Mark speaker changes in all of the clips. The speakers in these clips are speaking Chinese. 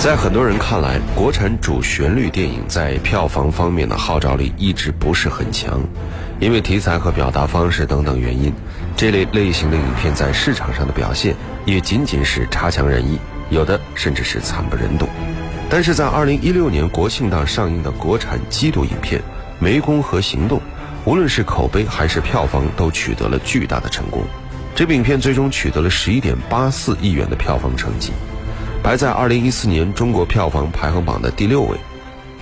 Speaker 1: 在很多人看来，国产主旋律电影在票房方面的号召力一直不是很强，因为题材和表达方式等等原因，这类类型的影片在市场上的表现也仅仅是差强人意，有的甚至是惨不忍睹。但是在2016年国庆档上映的国产缉毒影片《湄公河行动》，无论是口碑还是票房都取得了巨大的成功。这部影片最终取得了11.84亿元的票房成绩。排在二零一四年中国票房排行榜的第六位。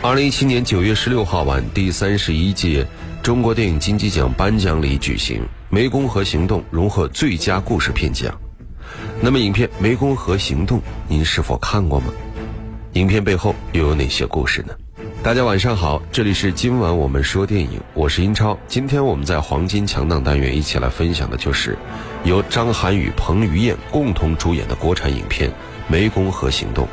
Speaker 1: 二零一七年九月十六号晚，第三十一届中国电影金鸡奖颁奖礼举行，《湄公河行动》荣获最佳故事片奖。那么，影片《湄公河行动》您是否看过吗？影片背后又有哪些故事呢？大家晚上好，这里是今晚我们说电影，我是英超。今天我们在黄金强档单元一起来分享的就是由张涵予、彭于晏共同主演的国产影片。湄公河行动，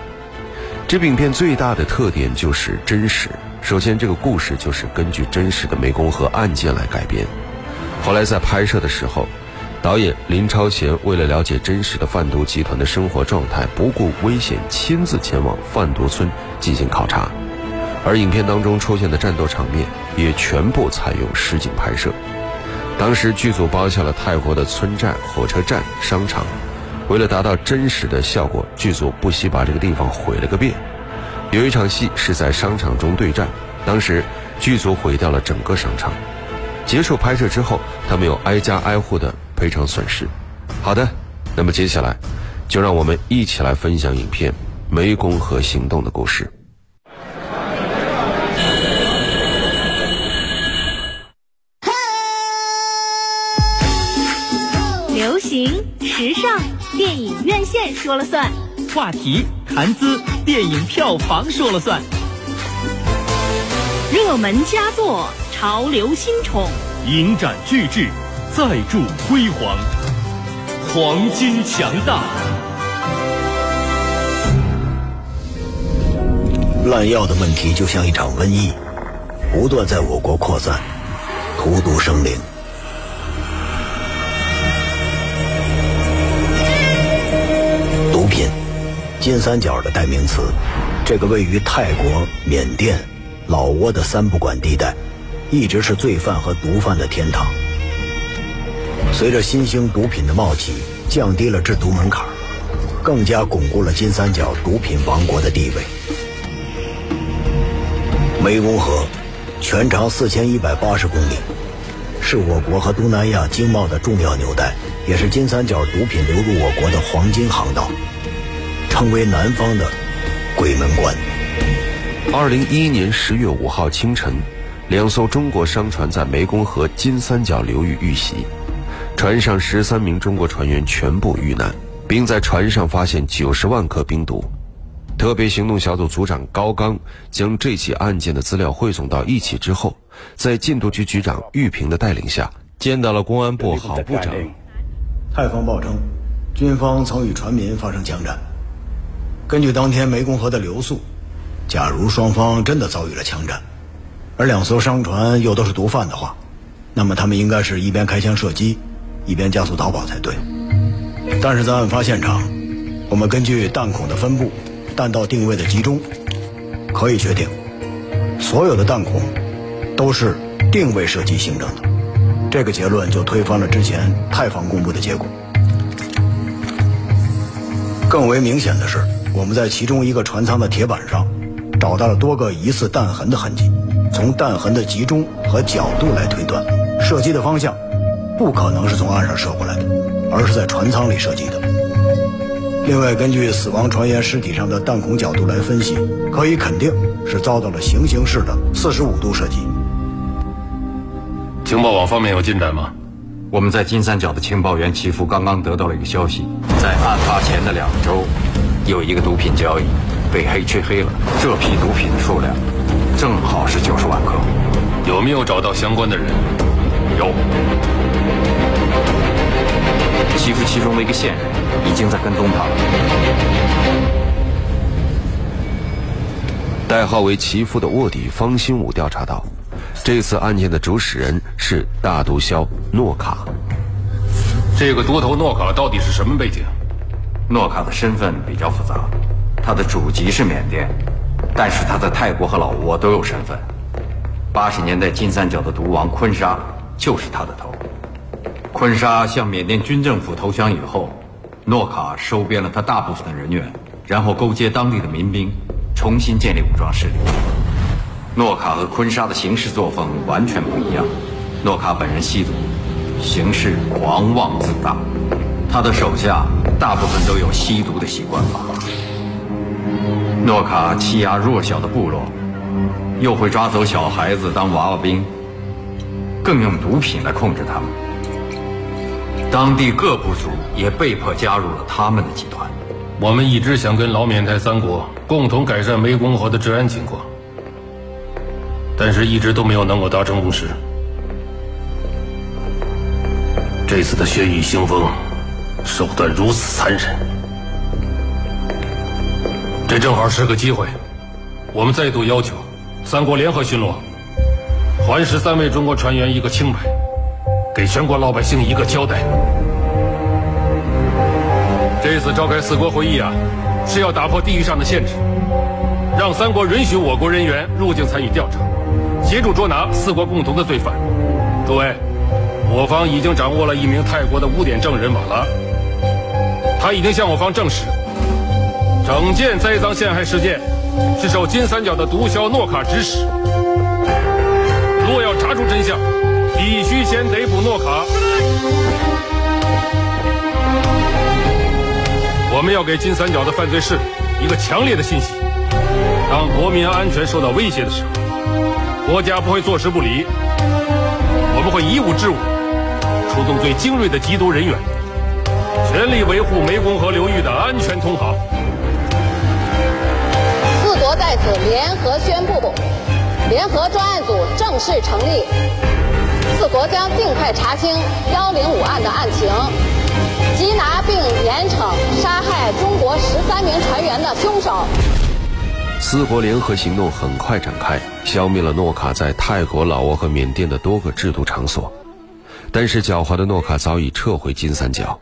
Speaker 1: 这部影片最大的特点就是真实。首先，这个故事就是根据真实的湄公河案件来改编。后来在拍摄的时候，导演林超贤为了了解真实的贩毒集团的生活状态，不顾危险，亲自前往贩毒村进行考察。而影片当中出现的战斗场面也全部采用实景拍摄。当时剧组包下了泰国的村寨、火车站、商场。为了达到真实的效果，剧组不惜把这个地方毁了个遍。有一场戏是在商场中对战，当时剧组毁掉了整个商场。结束拍摄之后，他们有挨家挨户的赔偿损失。好的，那么接下来就让我们一起来分享影片《湄公河行动》的故事。
Speaker 2: 线说了算，
Speaker 3: 话题谈资，电影票房说了算，
Speaker 2: 热门佳作，潮流新宠，
Speaker 3: 影展巨制，再铸辉煌，黄金强大。
Speaker 4: 滥药的问题就像一场瘟疫，不断在我国扩散，荼毒生灵。毒品金三角的代名词，这个位于泰国、缅甸、老挝的三不管地带，一直是罪犯和毒贩的天堂。随着新兴毒品的冒起，降低了制毒门槛，更加巩固了金三角毒品王国的地位。湄公河全长四千一百八十公里，是我国和东南亚经贸的重要纽带，也是金三角毒品流入我国的黄金航道。成为南方的鬼门关。
Speaker 1: 二零一一年十月五号清晨，两艘中国商船在湄公河金三角流域遇袭，船上十三名中国船员全部遇难，并在船上发现九十万颗冰毒。特别行动小组组长高刚将这起案件的资料汇总到一起之后，在禁毒局局长玉平的带领下，见到了公安部郝部长。
Speaker 4: 泰方报称，军方曾与船民发生枪战。根据当天湄公河的流速，假如双方真的遭遇了枪战，而两艘商船又都是毒贩的话，那么他们应该是一边开枪射击，一边加速逃跑才对。但是在案发现场，我们根据弹孔的分布、弹道定位的集中，可以确定，所有的弹孔都是定位射击形成的。这个结论就推翻了之前泰方公布的结果。更为明显的是。我们在其中一个船舱的铁板上找到了多个疑似弹痕的痕迹，从弹痕的集中和角度来推断，射击的方向不可能是从岸上射过来的，而是在船舱里射击的。另外，根据死亡船员尸体上的弹孔角度来分析，可以肯定是遭到了行刑式的四十五度射击。
Speaker 5: 情报网方面有进展吗？
Speaker 6: 我们在金三角的情报员齐福刚刚得到了一个消息，在案发前的两周。有一个毒品交易被黑吃黑了，这批毒品的数量正好是九十万克。
Speaker 5: 有没有找到相关的人？
Speaker 6: 有，欺负其中的一个线人已经在跟踪他了。
Speaker 1: 代号为其父的卧底方新武调查到，这次案件的主使人是大毒枭诺卡。
Speaker 5: 这个多头诺卡到底是什么背景？
Speaker 6: 诺卡的身份比较复杂，他的祖籍是缅甸，但是他在泰国和老挝都有身份。八十年代金三角的毒王坤沙就是他的头。坤沙向缅甸军政府投降以后，诺卡收编了他大部分的人员，然后勾结当地的民兵，重新建立武装势力。诺卡和坤沙的行事作风完全不一样。诺卡本人吸毒，行事狂妄自大，他的手下大部分都有吸毒的习惯吧。诺卡欺压弱小的部落。又会抓走小孩子当娃娃兵，更用毒品来控制他们。当地各部族也被迫加入了他们的集团。
Speaker 5: 我们一直想跟老缅泰三国共同改善湄公河的治安情况，但是一直都没有能够达成共识。这次的血雨腥风，手段如此残忍，这正好是个机会，我们再度要求。三国联合巡逻，还十三位中国船员一个清白，给全国老百姓一个交代。这次召开四国会议啊，是要打破地域上的限制，让三国允许我国人员入境参与调查，协助捉拿四国共同的罪犯。诸位，我方已经掌握了一名泰国的污点证人瓦拉，他已经向我方证实，整件栽赃陷害事件。是受金三角的毒枭诺卡指使。若要查出真相，必须先逮捕诺卡。我们要给金三角的犯罪势力一个强烈的信息：当国民安全受到威胁的时候，国家不会坐视不理。我们会以武治武，出动最精锐的缉毒人员，全力维护湄公河流域的安全通航。
Speaker 7: 四国在此联合宣布，联合专案组正式成立。四国将尽快查清幺零五案的案情，缉拿并严惩杀害中国十三名船员的凶手。
Speaker 1: 四国联合行动很快展开，消灭了诺卡在泰国、老挝和缅甸的多个制毒场所。但是狡猾的诺卡早已撤回金三角。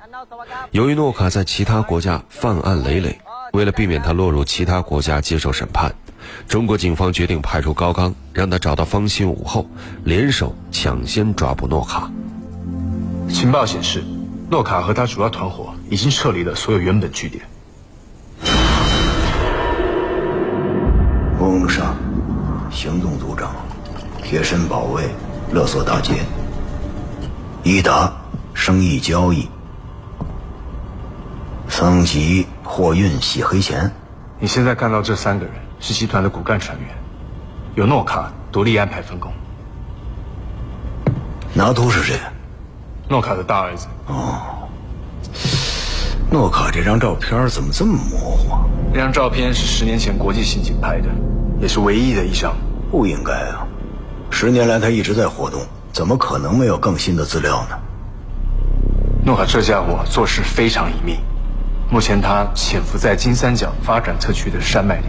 Speaker 1: 由于诺卡在其他国家犯案累累。为了避免他落入其他国家接受审判，中国警方决定派出高刚，让他找到方新武后，联手抢先抓捕诺卡。
Speaker 8: 情报显示，诺卡和他主要团伙已经撤离了所有原本据点。
Speaker 4: 翁沙，行动组长，贴身保卫，勒索大街。伊达，生意交易。桑吉。货运洗黑钱，
Speaker 8: 你现在看到这三个人是集团的骨干成员，由诺卡独立安排分工。
Speaker 4: 拿督是谁？
Speaker 8: 诺卡的大儿子。
Speaker 4: 哦，诺卡这张照片怎么这么模糊？
Speaker 8: 这张照片是十年前国际刑警拍的，也是唯一的一张。
Speaker 4: 不应该啊，十年来他一直在活动，怎么可能没有更新的资料呢？
Speaker 8: 诺卡这家伙做事非常隐秘。目前他潜伏在金三角发展特区的山脉里，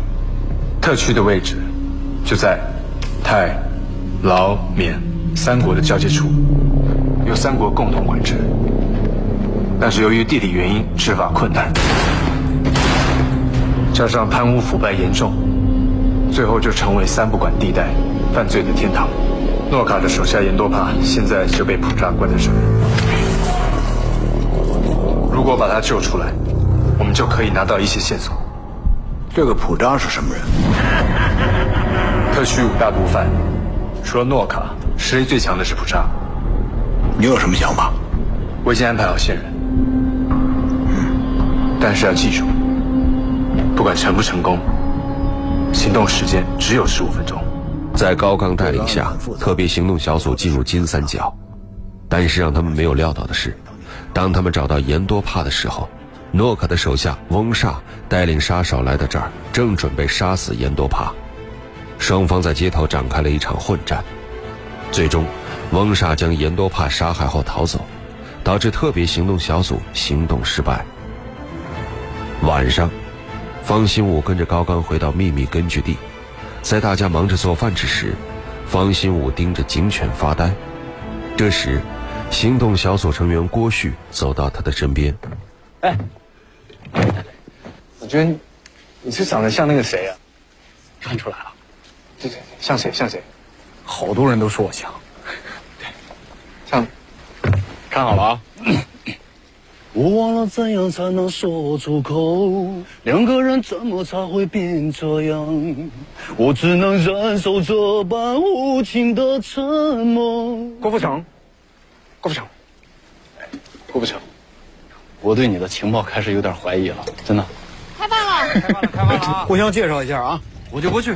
Speaker 8: 特区的位置就在泰、老、缅三国的交界处，由三国共同管制。但是由于地理原因，执法困难，加上贪污腐败严重，最后就成为三不管地带，犯罪的天堂。诺卡的手下严多帕现在就被普扎关在这里。如果把他救出来，我们就可以拿到一些线索。
Speaker 4: 这个普扎是什么人？
Speaker 8: 特区五大毒贩，除了诺卡，实力最强的是普扎。
Speaker 4: 你有什么想法？
Speaker 8: 我已经安排好线人。嗯，但是要记住，不管成不成功，行动时间只有十五分钟。
Speaker 1: 在高刚带领下，特别行动小组进入金三角，但是让他们没有料到的是，当他们找到严多帕的时候。诺卡的手下翁煞带领杀手来到这儿，正准备杀死严多帕。双方在街头展开了一场混战，最终，翁煞将严多帕杀害后逃走，导致特别行动小组行动失败。晚上，方新武跟着高刚回到秘密根据地，在大家忙着做饭之时，方新武盯着警犬发呆。这时，行动小组成员郭旭走到他的身边，哎。
Speaker 9: 子君，
Speaker 8: 你是长得像那个谁啊？
Speaker 9: 看出来了，
Speaker 8: 对对对，像谁像谁？
Speaker 9: 好多人都说我像。
Speaker 8: 对 像，
Speaker 9: 看好了啊！
Speaker 10: 我忘了怎样才能说出口，两个人怎么才会变这样？我只能忍受这般无情的沉默。
Speaker 8: 郭富城，郭富城，郭富城，
Speaker 10: 我对你的情报开始有点怀疑了，真的。
Speaker 11: 开饭了，
Speaker 9: 开饭了，开饭了啊！
Speaker 10: 互相介绍一下啊，
Speaker 9: 我就不去。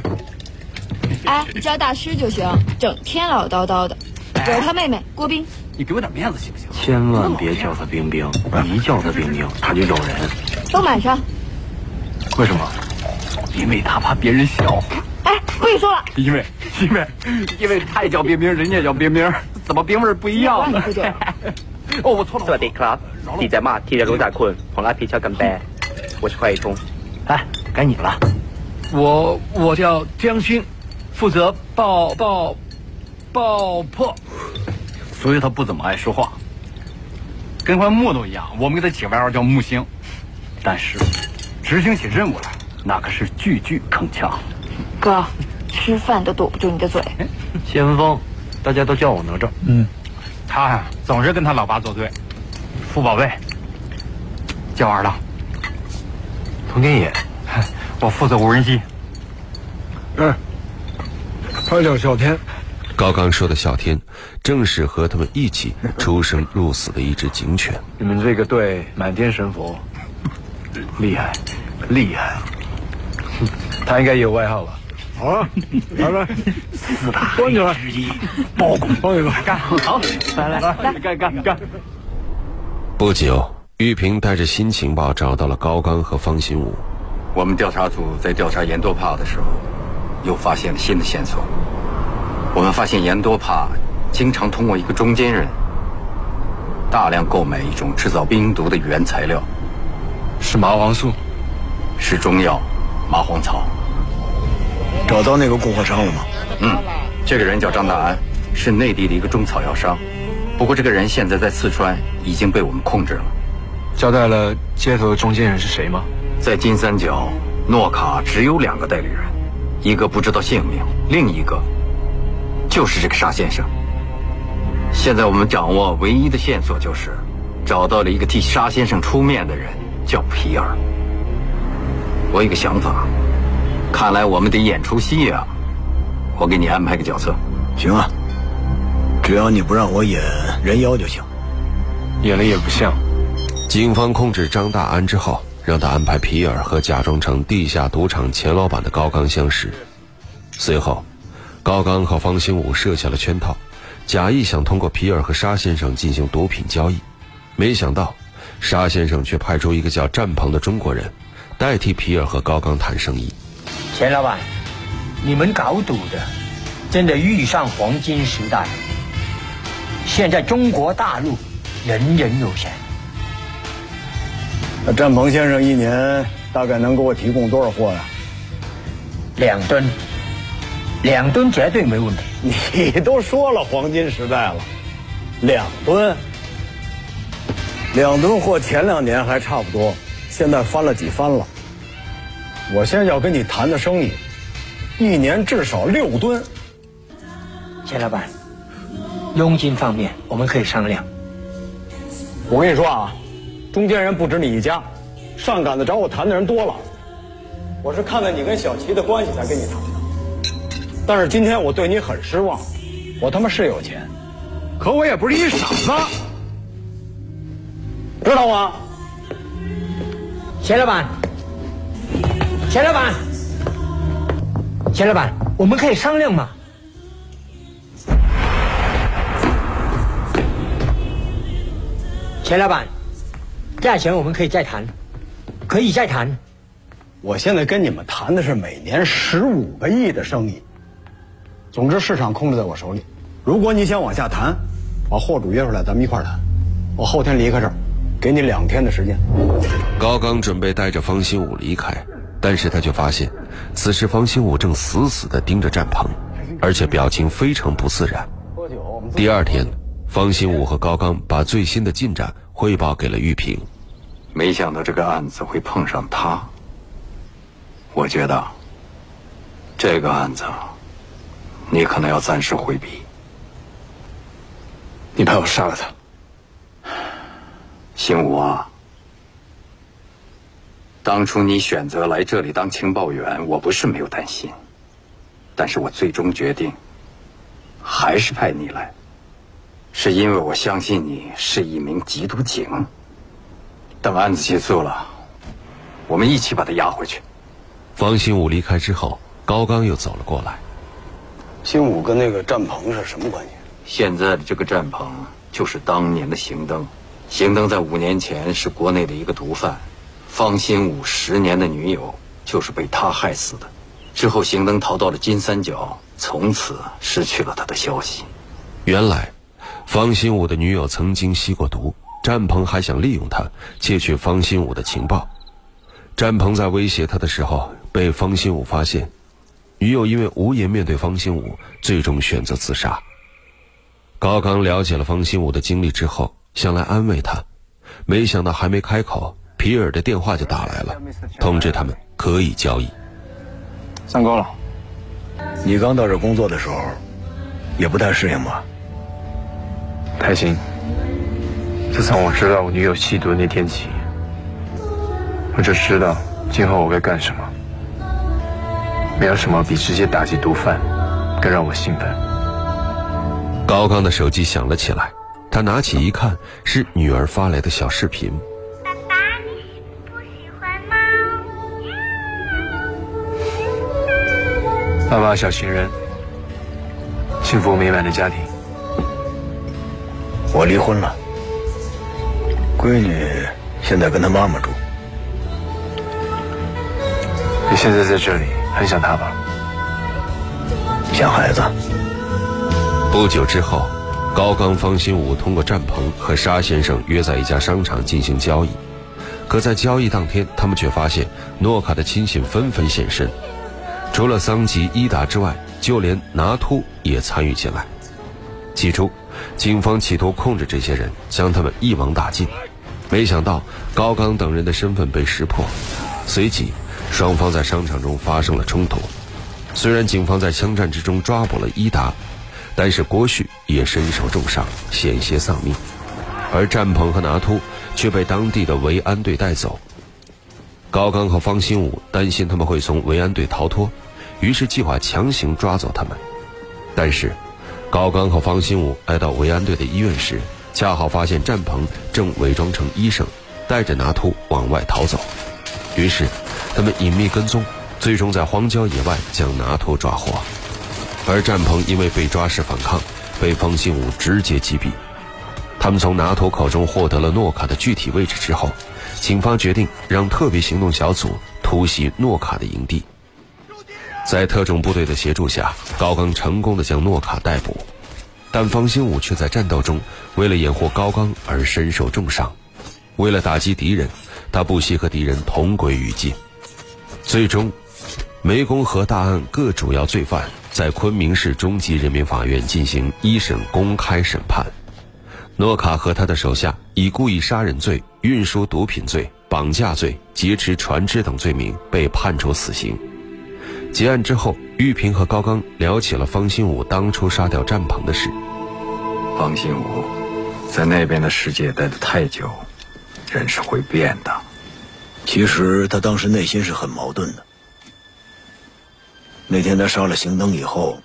Speaker 11: 哎，你叫大师就行，整天唠叨叨的。我是他妹妹郭冰，
Speaker 9: 你给我点面子行不行？
Speaker 10: 千万别叫他冰冰，一叫他冰冰他就咬人。
Speaker 11: 都满上。
Speaker 8: 为什么？
Speaker 9: 因为他怕别人笑。
Speaker 11: 哎，不许说了。
Speaker 9: 因为，因为，因为他也叫冰冰，人家叫冰冰，怎么冰味不一样呢？哦，我错了。
Speaker 3: สวัสดีครับ 你在骂铁着狗仔困黄拉皮翘干杯我是快异通
Speaker 10: 哎该你了。
Speaker 9: 我我叫江星负责爆爆爆破所以他不怎么爱说话跟块木头一样我们给他起外号叫木星。但是执行起任务来那可是句句铿锵
Speaker 11: 哥吃饭都堵不住你的嘴。
Speaker 10: 谢文峰大家都叫我哪吒
Speaker 9: 嗯。他呀总是跟他老爸作对傅宝贝，叫完了。
Speaker 10: 佟天野，
Speaker 9: 我负责无人机。
Speaker 8: 嗯，他叫小天。
Speaker 1: 高刚说的小天，正是和他们一起出生入死的一只警犬。
Speaker 8: 你们这个队满天神佛，厉害，厉害。他应该也有外号吧？
Speaker 10: 好啊，来来，
Speaker 9: 四大
Speaker 10: 端起来
Speaker 9: 之一，包公，
Speaker 10: 包一个
Speaker 9: 干好，
Speaker 11: 来来来，
Speaker 9: 干干干。
Speaker 1: 不久，玉萍带着新情报找到了高刚和方新武。
Speaker 6: 我们调查组在调查严多帕的时候，又发现了新的线索。我们发现严多帕经常通过一个中间人，大量购买一种制造冰毒的原材料，
Speaker 8: 是麻黄素，
Speaker 6: 是中药麻黄草。
Speaker 12: 找到那个供货商了吗？
Speaker 6: 嗯，这个人叫张大安，是内地的一个中草药商。不过这个人现在在四川已经被我们控制了。
Speaker 8: 交代了接头的中间人是谁吗？
Speaker 6: 在金三角，诺卡只有两个代理人，一个不知道姓名，另一个就是这个沙先生。现在我们掌握唯一的线索就是，找到了一个替沙先生出面的人，叫皮尔。我有个想法，看来我们得演出戏啊！我给你安排个角色。
Speaker 12: 行啊，只要你不让我演人妖就行。
Speaker 8: 演了也不像。
Speaker 1: 警方控制张大安之后，让他安排皮尔和假装成地下赌场钱老板的高刚相识。随后，高刚和方兴武设下了圈套，假意想通过皮尔和沙先生进行毒品交易。没想到，沙先生却派出一个叫战鹏的中国人，代替皮尔和高刚谈生意。
Speaker 13: 钱老板，你们搞赌的，真的遇上黄金时代了。现在中国大陆人人有钱。
Speaker 12: 那战鹏先生一年大概能给我提供多少货呀？
Speaker 13: 两吨，两吨绝对没问题。
Speaker 12: 你都说了黄金时代了，两吨，两吨货前两年还差不多，现在翻了几番了。我现在要跟你谈的生意，一年至少六吨。
Speaker 13: 钱老板，佣金方面我们可以商量。
Speaker 12: 我跟你说啊，中间人不止你一家，上赶子找我谈的人多了。我是看在你跟小齐的关系才跟你谈的，但是今天我对你很失望。我他妈是有钱，可我也不是一傻子，知道吗？
Speaker 13: 钱老板，钱老板，钱老板，我们可以商量吗？钱老板，价钱我们可以再谈，可以再谈。
Speaker 12: 我现在跟你们谈的是每年十五个亿的生意。总之，市场控制在我手里。如果你想往下谈，把货主约出来，咱们一块谈。我后天离开这儿，给你两天的时间。
Speaker 1: 高刚准备带着方新武离开，但是他却发现，此时方新武正死死地盯着战鹏，而且表情非常不自然。第二天，方兴武和高刚把最新的进展汇报给了玉萍。
Speaker 6: 没想到这个案子会碰上他。我觉得这个案子你可能要暂时回避。
Speaker 8: 你派我杀了他，
Speaker 6: 星武啊！当初你选择来这里当情报员，我不是没有担心，但是我最终决定还是派你来，是因为我相信你是一名缉毒警。等案子结束了，我们一起把他押回去。
Speaker 1: 方新武离开之后，高刚又走了过来。
Speaker 10: 新武跟那个战鹏是什么关系？
Speaker 6: 现在的这个战鹏就是当年的邢登，邢登在五年前是国内的一个毒贩。方新武十年的女友就是被他害死的。之后，邢登逃到了金三角，从此失去了他的消息。
Speaker 1: 原来，方新武的女友曾经吸过毒，战鹏还想利用她窃取方新武的情报。战鹏在威胁他的时候被方新武发现，女友因为无颜面对方新武，最终选择自杀。高刚了解了方新武的经历之后，想来安慰他，没想到还没开口。皮尔的电话就打来了，通知他们可以交易。
Speaker 8: 上钩了。
Speaker 4: 你刚到这工作的时候，也不太适应吧？
Speaker 8: 开心。自从我知道我女友吸毒那天起，我就知道今后我该干什么。没有什么比直接打击毒贩更让我兴奋。
Speaker 1: 高刚的手机响了起来，他拿起一看，是女儿发来的小视频。
Speaker 8: 爸爸，小情人，幸福美满的家庭。
Speaker 4: 我离婚了，闺女现在跟她妈妈住。
Speaker 8: 你现在在这里，很想她吧？
Speaker 4: 想孩子。
Speaker 1: 不久之后，高刚、方新武通过战鹏和沙先生约在一家商场进行交易。可在交易当天，他们却发现诺卡的亲信纷纷现身。除了桑吉、伊达之外，就连拿秃也参与进来。起初，警方企图控制这些人，将他们一网打尽。没想到高刚等人的身份被识破，随即双方在商场中发生了冲突。虽然警方在枪战之中抓捕了伊达，但是郭旭也身受重伤，险些丧命。而战鹏和拿秃却被当地的维安队带走。高刚和方新武担心他们会从维安队逃脱，于是计划强行抓走他们。但是，高刚和方新武来到维安队的医院时，恰好发现战鹏正伪装成医生，带着拿秃往外逃走。于是，他们隐秘跟踪，最终在荒郊野外将拿秃抓获。而战鹏因为被抓时反抗，被方新武直接击毙。他们从拿秃口中获得了诺卡的具体位置之后。警方决定让特别行动小组突袭诺卡的营地，在特种部队的协助下，高刚成功的将诺卡逮捕，但方兴武却在战斗中为了掩护高刚而身受重伤。为了打击敌人，他不惜和敌人同归于尽。最终，湄公河大案各主要罪犯在昆明市中级人民法院进行一审公开审判。诺卡和他的手下以故意杀人罪、运输毒品罪、绑架罪、劫持船只等罪名被判处死刑。结案之后，玉萍和高刚聊起了方新武当初杀掉战鹏的事。
Speaker 6: 方新武在那边的世界待得太久，人是会变的。
Speaker 4: 其实他当时内心是很矛盾的。那天他杀了邢登以后，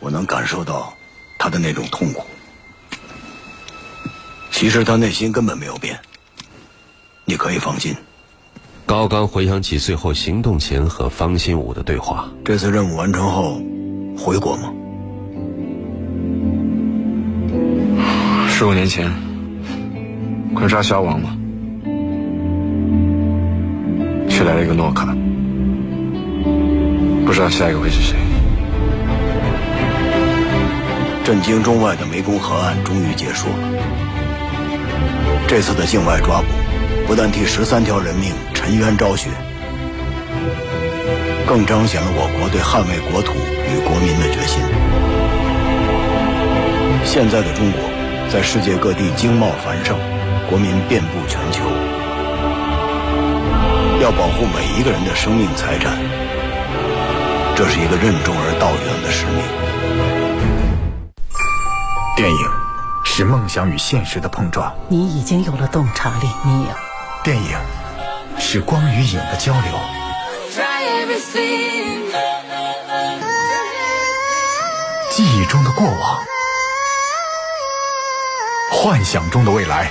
Speaker 4: 我能感受到他的那种痛苦。其实他内心根本没有变，你可以放心。
Speaker 1: 高刚回想起最后行动前和方新武的对话。
Speaker 4: 这次任务完成后，回国吗？
Speaker 8: 十五年前，快杀消亡了，却来了一个诺卡，不知道下一个会是谁。
Speaker 4: 震惊中外的湄公河案终于结束了。这次的境外抓捕，不但替十三条人命沉冤昭雪，更彰显了我国对捍卫国土与国民的决心。现在的中国，在世界各地经贸繁盛，国民遍布全球。要保护每一个人的生命财产，这是一个任重而道远的使命。
Speaker 14: 电影是梦想与现实的碰撞，
Speaker 15: 你已经有了洞察力，你有。
Speaker 14: 电影是光与影的交流，记忆中的过往，幻想中的未来。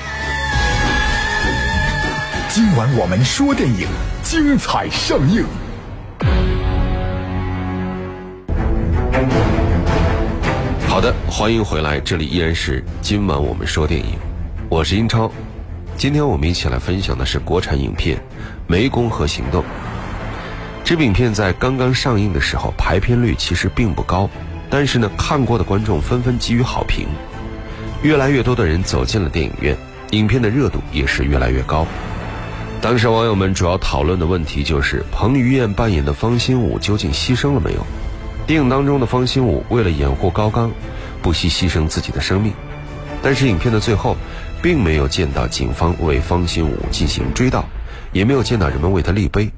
Speaker 14: 今晚我们说电影，精彩上映。
Speaker 1: 好的，欢迎回来，这里依然是今晚我们说电影，我是英超。今天我们一起来分享的是国产影片《湄公河行动》。这部影片在刚刚上映的时候排片率其实并不高，但是呢，看过的观众纷纷给予好评，越来越多的人走进了电影院，影片的热度也是越来越高。当时网友们主要讨论的问题就是彭于晏扮演的方心武究竟牺牲了没有？电影当中的方心武为了掩护高刚，不惜牺牲自己的生命，但是影片的最后，并没有见到警方为方兴武进行追悼，也没有见到人们为他立碑。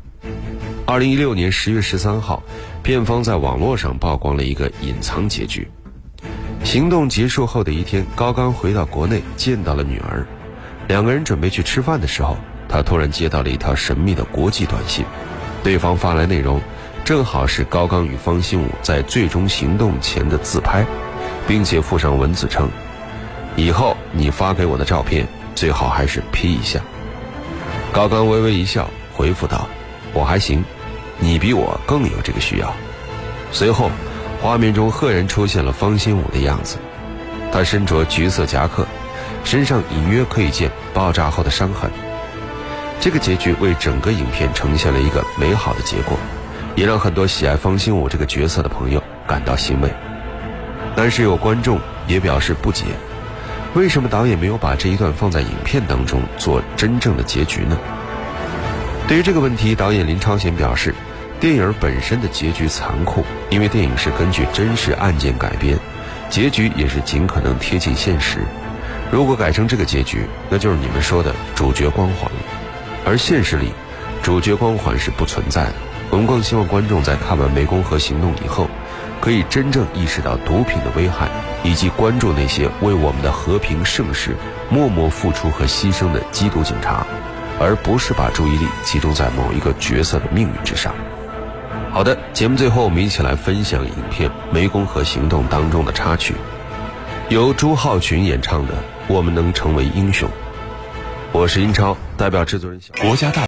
Speaker 1: 二零一六年十月十三号，片方在网络上曝光了一个隐藏结局。行动结束后的一天，高刚回到国内见到了女儿，两个人准备去吃饭的时候。他突然接到了一条神秘的国际短信，对方发来内容，正好是高刚与方兴武在最终行动前的自拍，并且附上文字称：“以后你发给我的照片最好还是 P 一下。”高刚微微一笑，回复道：“我还行，你比我更有这个需要。”随后，画面中赫然出现了方兴武的样子，他身着橘色夹克，身上隐约可以见爆炸后的伤痕。这个结局为整个影片呈现了一个美好的结果，也让很多喜爱方兴武这个角色的朋友感到欣慰。但是有观众也表示不解：为什么导演没有把这一段放在影片当中做真正的结局呢？对于这个问题，导演林超贤表示，电影本身的结局残酷，因为电影是根据真实案件改编，结局也是尽可能贴近现实。如果改成这个结局，那就是你们说的主角光环。而现实里，主角光环是不存在的。我们更希望观众在看完《湄公河行动》以后，可以真正意识到毒品的危害，以及关注那些为我们的和平盛世默默付出和牺牲的缉毒警察，而不是把注意力集中在某一个角色的命运之上。好的，节目最后我们一起来分享影片《湄公河行动》当中的插曲，由朱浩群演唱的《我们能成为英雄》。我是英超，代表制作人小
Speaker 14: 国家大。